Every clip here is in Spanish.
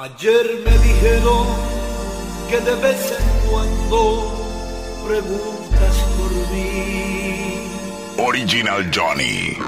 Ayer me dijeron que de vez en cuando preguntas por mí. Original Johnny.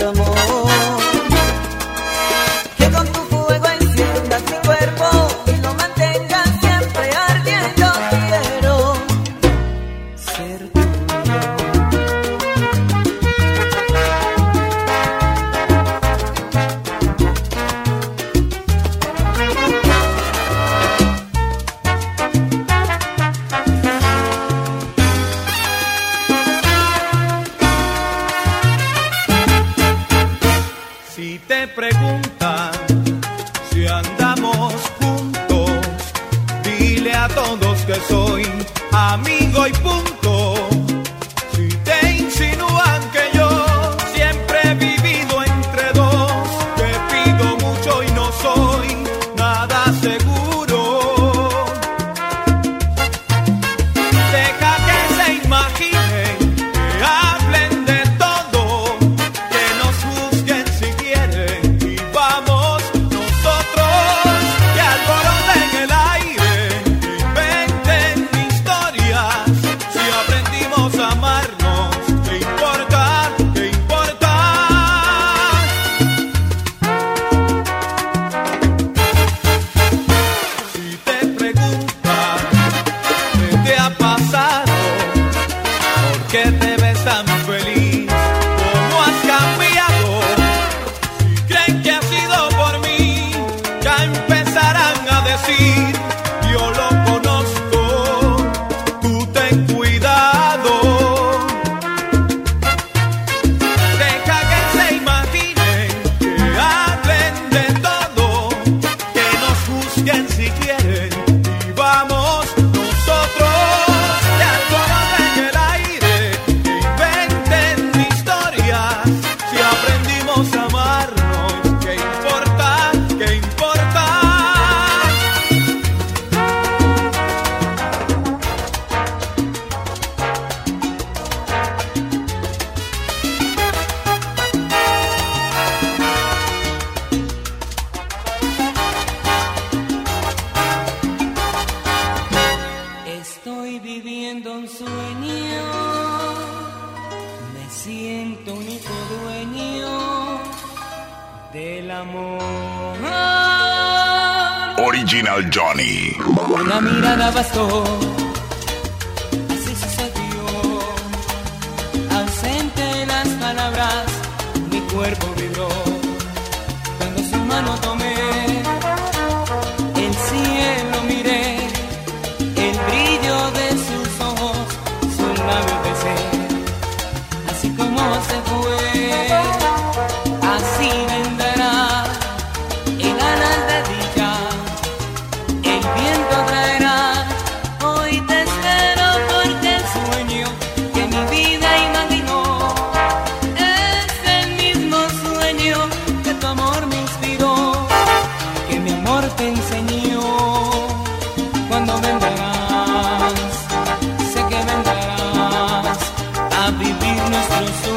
Ser Original Johnny. Una mirada bastó, vivir nuestro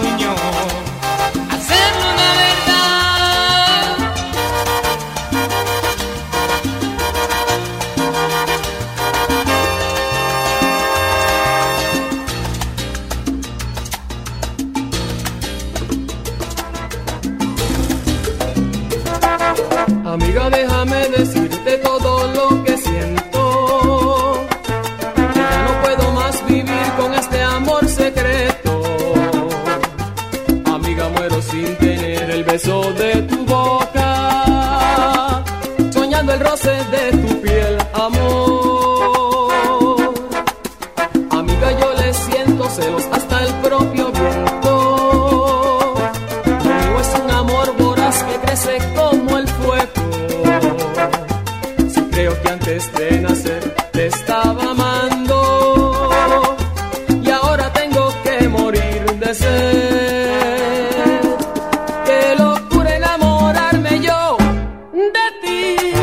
ti.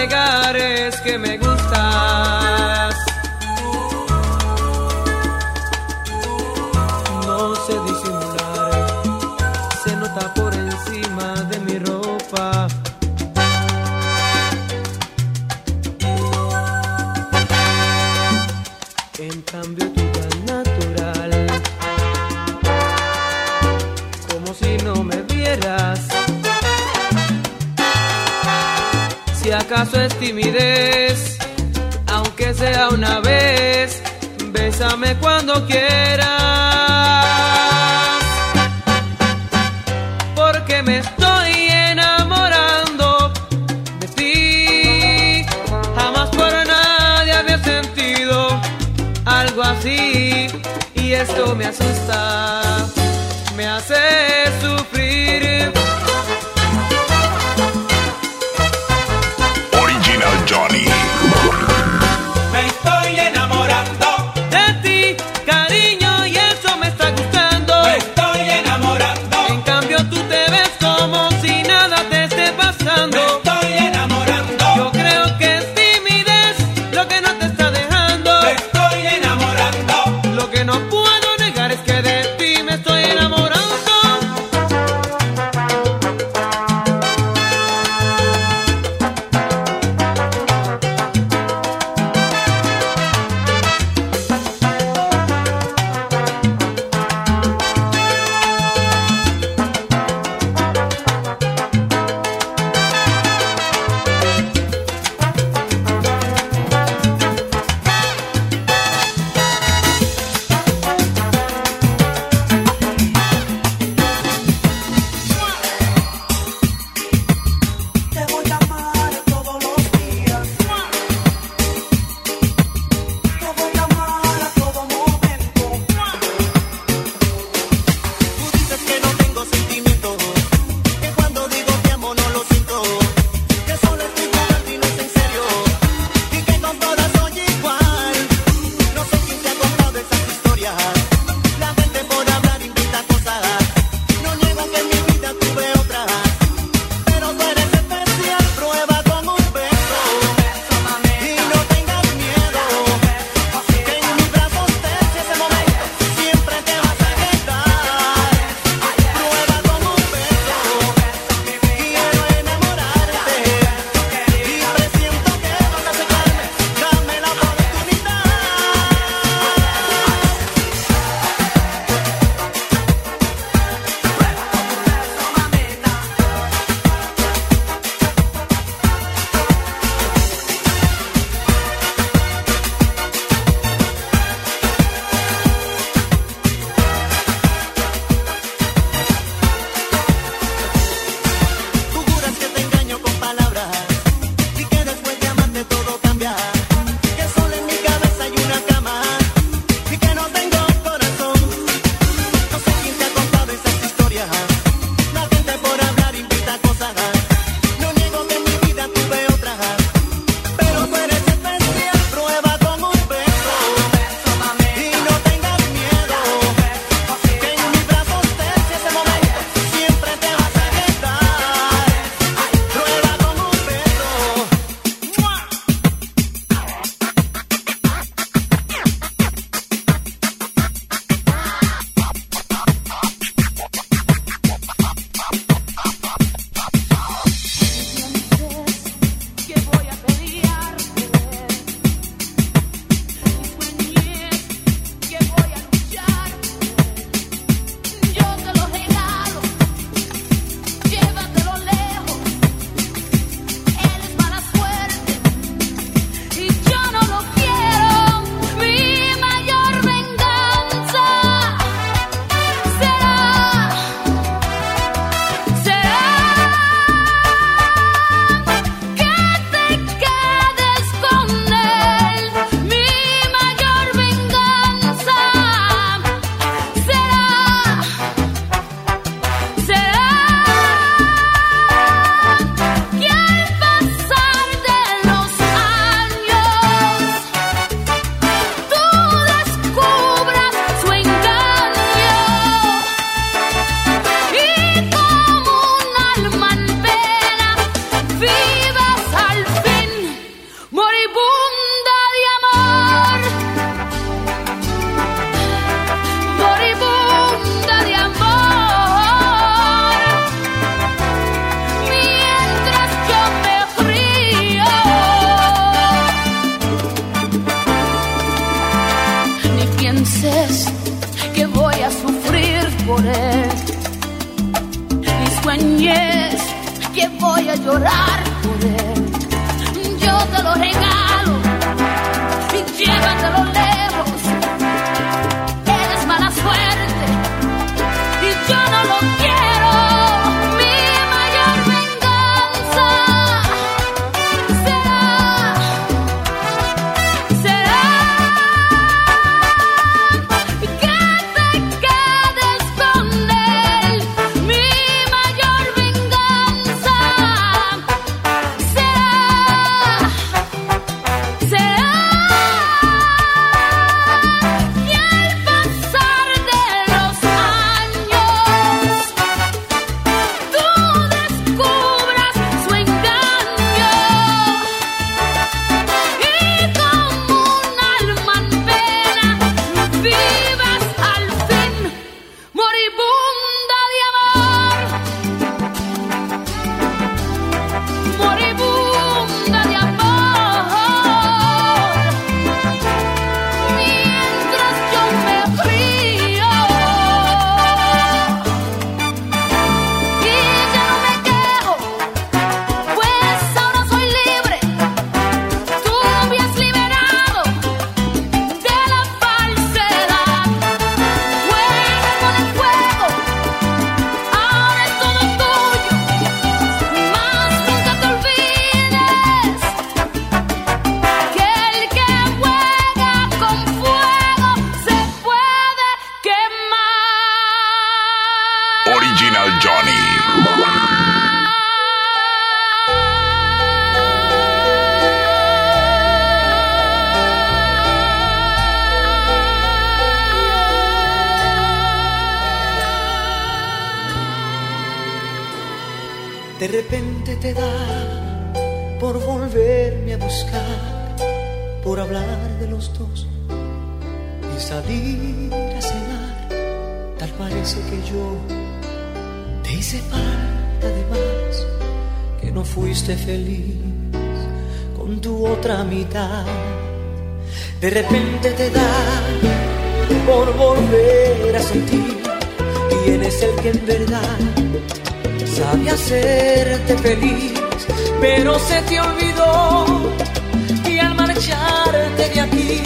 negar es que me. paso es timidez, aunque sea una vez, bésame cuando quieras, porque me estoy enamorando de ti, jamás por nadie había sentido algo así, y esto me asusta, me hace sufrir. esta cosa De repente te da por volver a sentir quién es el que en verdad sabe hacerte feliz, pero se te olvidó y al marcharte de aquí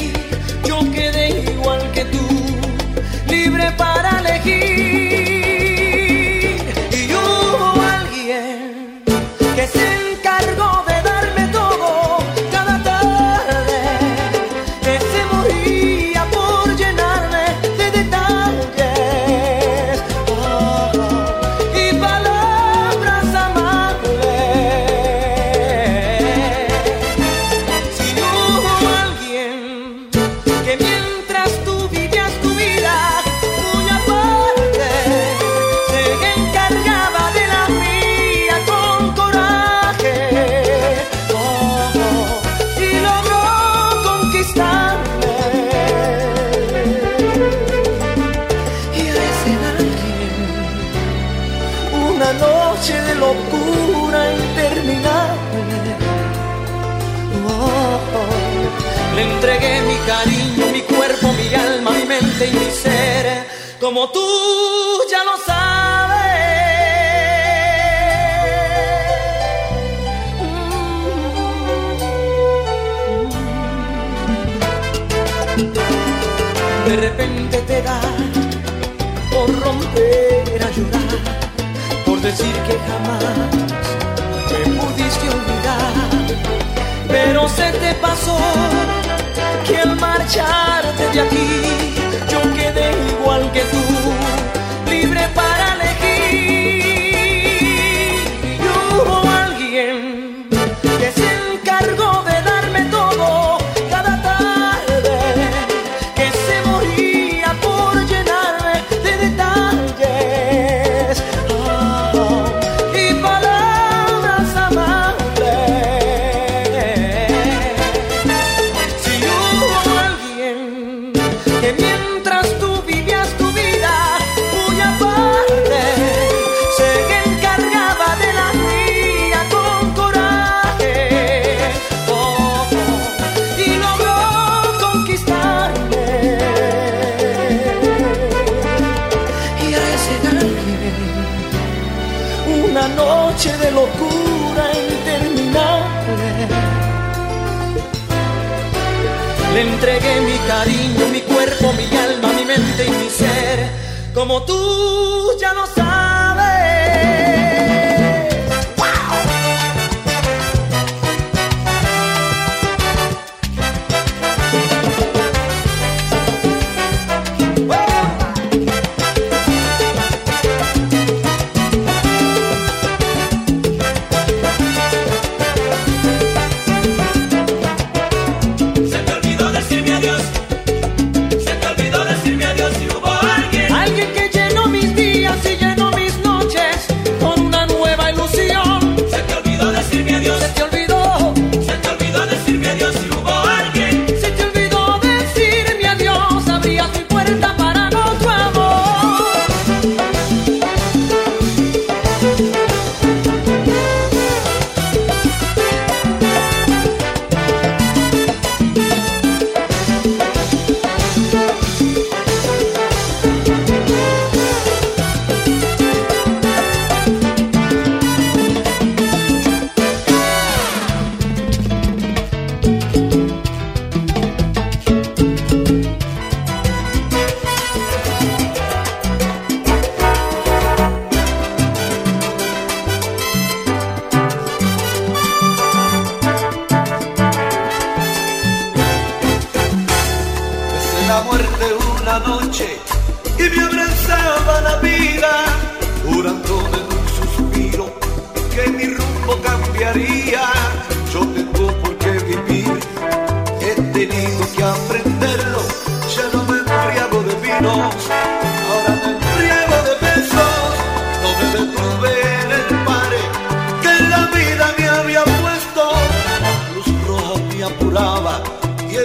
y mi ser, como tú ya lo sabes. De repente te da por romper a llorar, por decir que jamás me pudiste olvidar, pero se te pasó que al marcharte de aquí yo quedé igual que tú, libre para noche de locura interminable. Le entregué mi cariño, mi cuerpo, mi alma, mi mente y mi ser, como tú ya no sabes.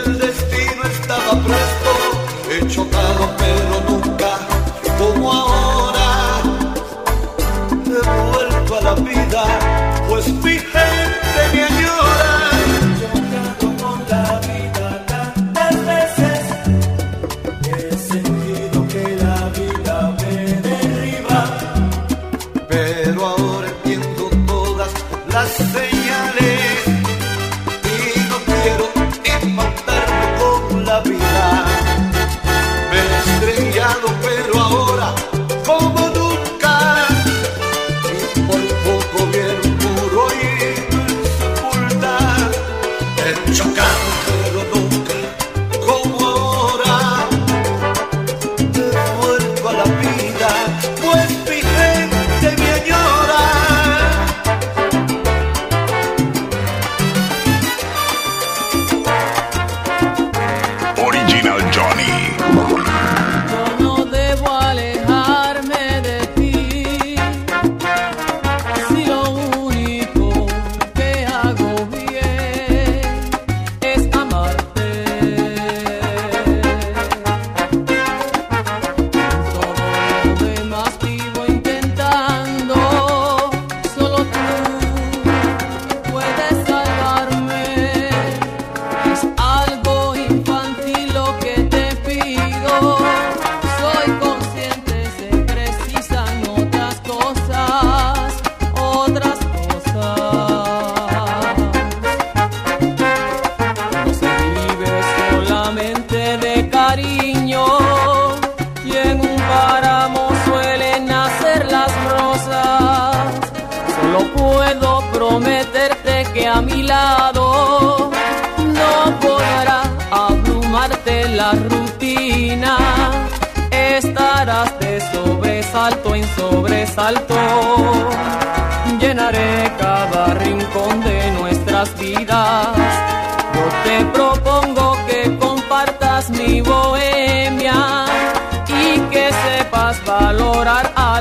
del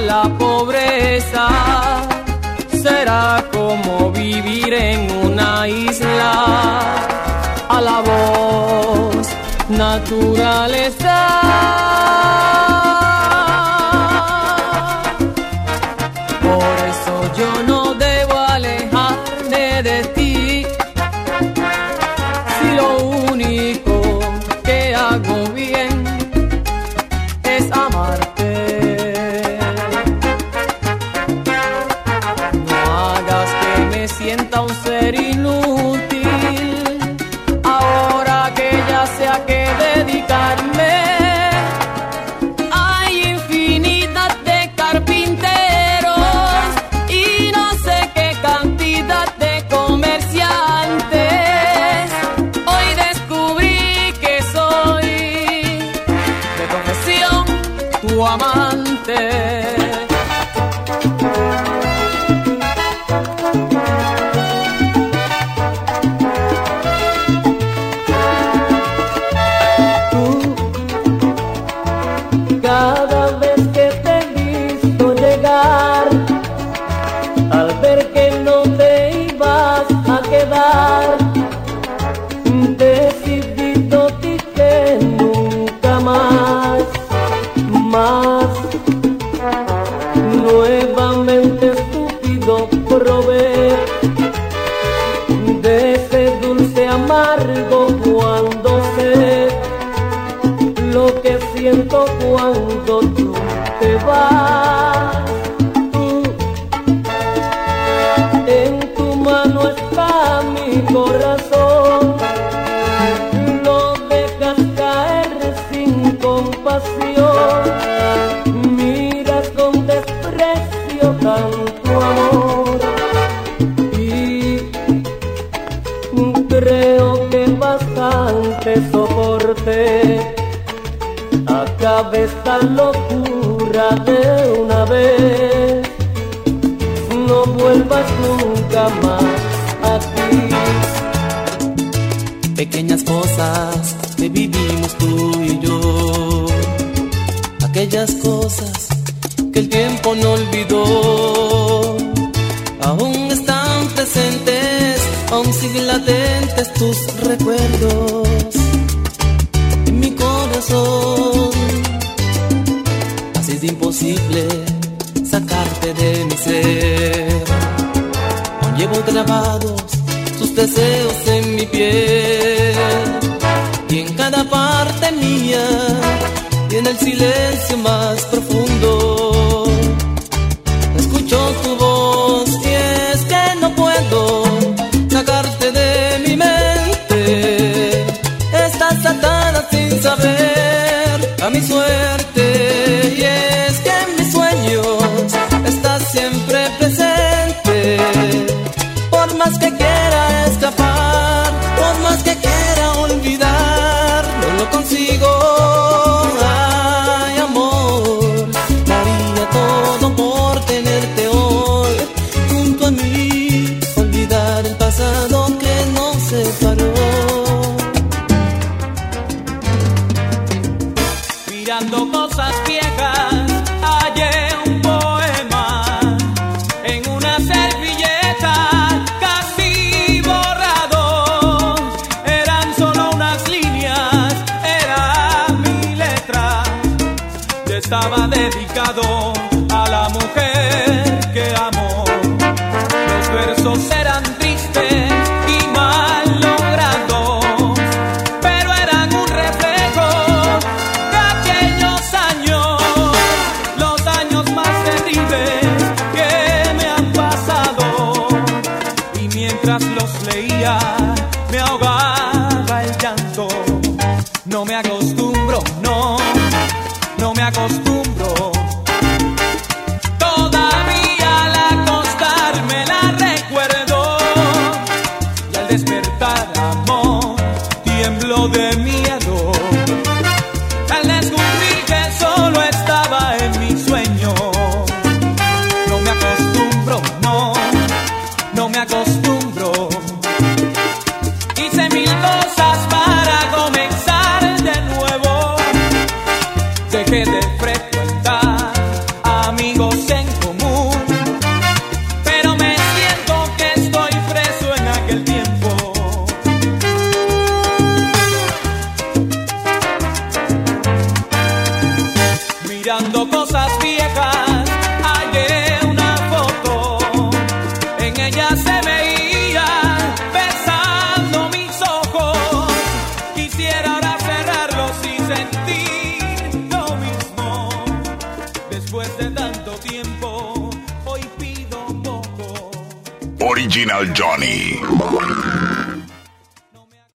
la pobreza. Será como vivir en una isla a la voz naturaleza. esta locura de una vez. No vuelvas nunca más a ti. Pequeñas cosas que vivimos tú y yo. Aquellas cosas que el tiempo no olvidó. Aún están presentes, aún siguen latentes tus recuerdos en mi corazón imposible sacarte de mi ser. Llevo grabados tus deseos en mi piel y en cada parte mía y en el silencio más profundo escucho tu voz y es que no puedo sacarte de mi mente. Estás atada sin saber a mi sueño.